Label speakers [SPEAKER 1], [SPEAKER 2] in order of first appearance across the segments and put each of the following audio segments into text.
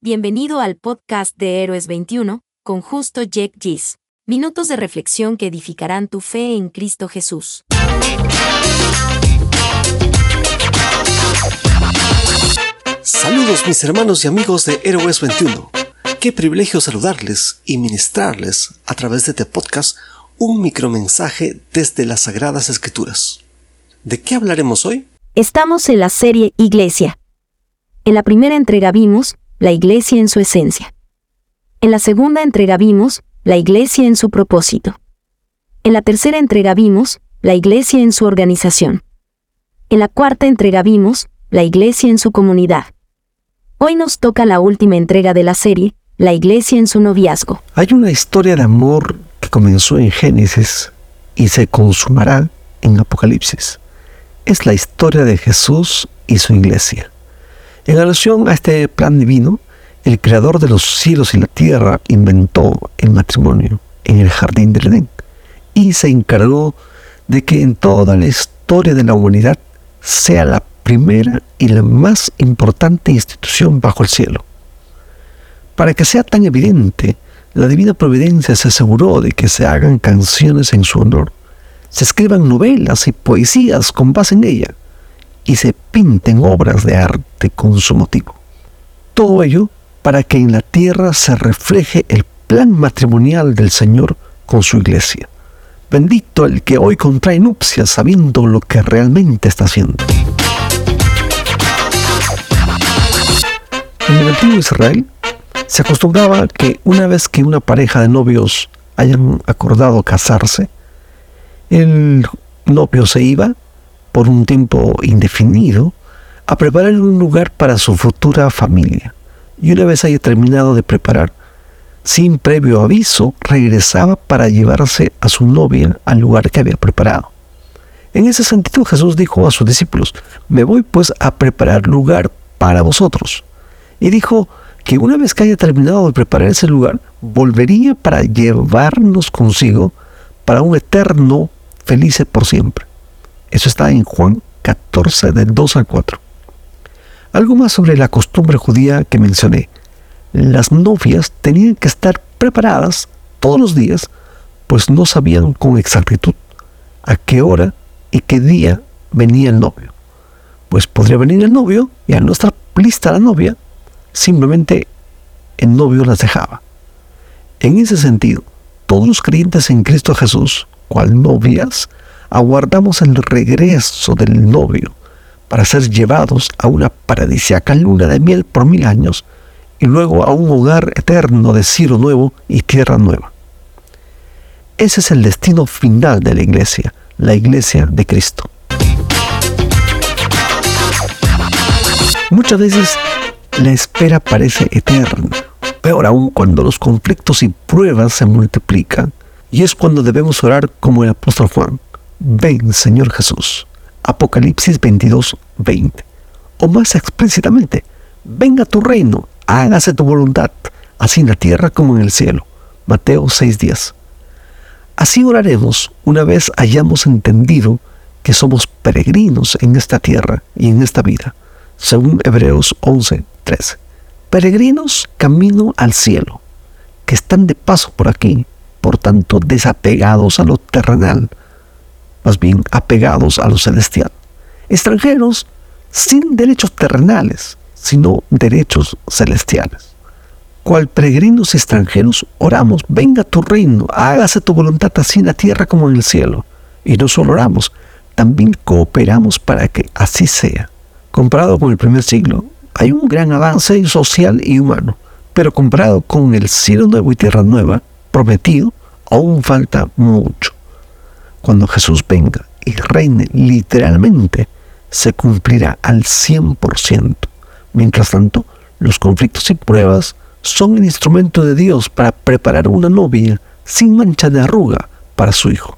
[SPEAKER 1] Bienvenido al podcast de Héroes 21, con justo Jack Gis. Minutos de reflexión que edificarán tu fe en Cristo Jesús.
[SPEAKER 2] Saludos mis hermanos y amigos de Héroes 21. Qué privilegio saludarles y ministrarles a través de este podcast un micromensaje desde las Sagradas Escrituras. ¿De qué hablaremos hoy?
[SPEAKER 1] Estamos en la serie Iglesia. En la primera entrega vimos la Iglesia en su esencia. En la segunda entrega vimos la Iglesia en su propósito. En la tercera entrega vimos la Iglesia en su organización. En la cuarta entrega vimos la Iglesia en su comunidad. Hoy nos toca la última entrega de la serie, la Iglesia en su noviazgo.
[SPEAKER 2] Hay una historia de amor que comenzó en Génesis y se consumará en Apocalipsis. Es la historia de Jesús y su iglesia. En alusión a este plan divino, el creador de los cielos y la tierra inventó el matrimonio en el jardín del Edén y se encargó de que en toda la historia de la humanidad sea la primera y la más importante institución bajo el cielo. Para que sea tan evidente, la divina providencia se aseguró de que se hagan canciones en su honor, se escriban novelas y poesías con base en ella, y se pinten obras de arte con su motivo. Todo ello para que en la tierra se refleje el plan matrimonial del Señor con su iglesia. Bendito el que hoy contrae nupcias sabiendo lo que realmente está haciendo. En el antiguo Israel se acostumbraba que una vez que una pareja de novios hayan acordado casarse, el novio se iba por un tiempo indefinido a preparar un lugar para su futura familia. Y una vez haya terminado de preparar, sin previo aviso, regresaba para llevarse a su novia al lugar que había preparado. En ese sentido Jesús dijo a sus discípulos, me voy pues a preparar lugar para vosotros. Y dijo que una vez que haya terminado de preparar ese lugar, volvería para llevarnos consigo para un eterno feliz por siempre. Eso está en Juan 14, del 2 al 4. Algo más sobre la costumbre judía que mencioné. Las novias tenían que estar preparadas todos los días, pues no sabían con exactitud a qué hora y qué día venía el novio. Pues podría venir el novio y al no estar lista la novia, simplemente el novio las dejaba. En ese sentido, todos los creyentes en Cristo Jesús, cual novias, aguardamos el regreso del novio para ser llevados a una paradisiaca luna de miel por mil años y luego a un hogar eterno de cielo nuevo y tierra nueva. Ese es el destino final de la iglesia, la iglesia de Cristo. Muchas veces la espera parece eterna, peor aún cuando los conflictos y pruebas se multiplican, y es cuando debemos orar como el apóstol Juan. Ven, Señor Jesús. Apocalipsis 22, 20. O más explícitamente, venga tu reino, hágase tu voluntad, así en la tierra como en el cielo. Mateo 6, 10. Así oraremos una vez hayamos entendido que somos peregrinos en esta tierra y en esta vida, según Hebreos 11, 13. Peregrinos camino al cielo, que están de paso por aquí, por tanto desapegados a lo terrenal, más bien apegados a lo celestial. Extranjeros sin derechos terrenales, sino derechos celestiales. Cual peregrinos extranjeros oramos, venga tu reino, hágase tu voluntad así en la tierra como en el cielo. Y no solo oramos, también cooperamos para que así sea. Comparado con el primer siglo, hay un gran avance social y humano, pero comparado con el cielo nuevo y tierra nueva, prometido, aún falta mucho cuando Jesús venga y reine literalmente, se cumplirá al 100%. Mientras tanto, los conflictos y pruebas son el instrumento de Dios para preparar una novia sin mancha de arruga para su hijo.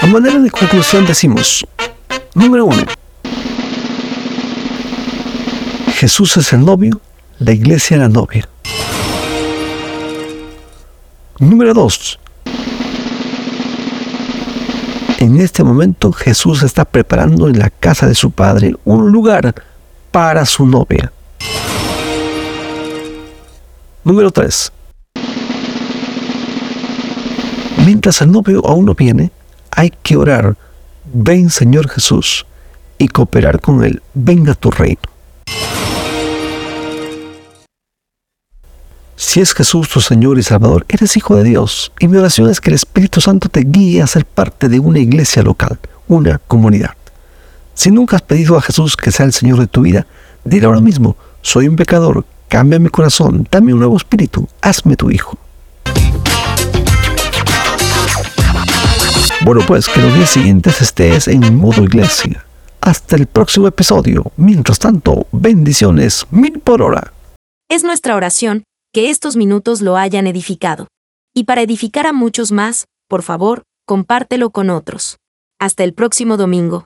[SPEAKER 2] A manera de conclusión decimos, número uno, Jesús es el novio, la iglesia la novia. Número 2. En este momento Jesús está preparando en la casa de su Padre un lugar para su novia. Número 3. Mientras el novio aún no viene, hay que orar, ven Señor Jesús, y cooperar con Él, venga tu reino. Si es Jesús tu Señor y Salvador, eres hijo de Dios, y mi oración es que el Espíritu Santo te guíe a ser parte de una iglesia local, una comunidad. Si nunca has pedido a Jesús que sea el Señor de tu vida, dile ahora mismo, soy un pecador, cambia mi corazón, dame un nuevo espíritu, hazme tu hijo. Bueno, pues que los días siguientes estés en modo iglesia. Hasta el próximo episodio. Mientras tanto, bendiciones mil por hora.
[SPEAKER 1] Es nuestra oración que estos minutos lo hayan edificado. Y para edificar a muchos más, por favor, compártelo con otros. Hasta el próximo domingo.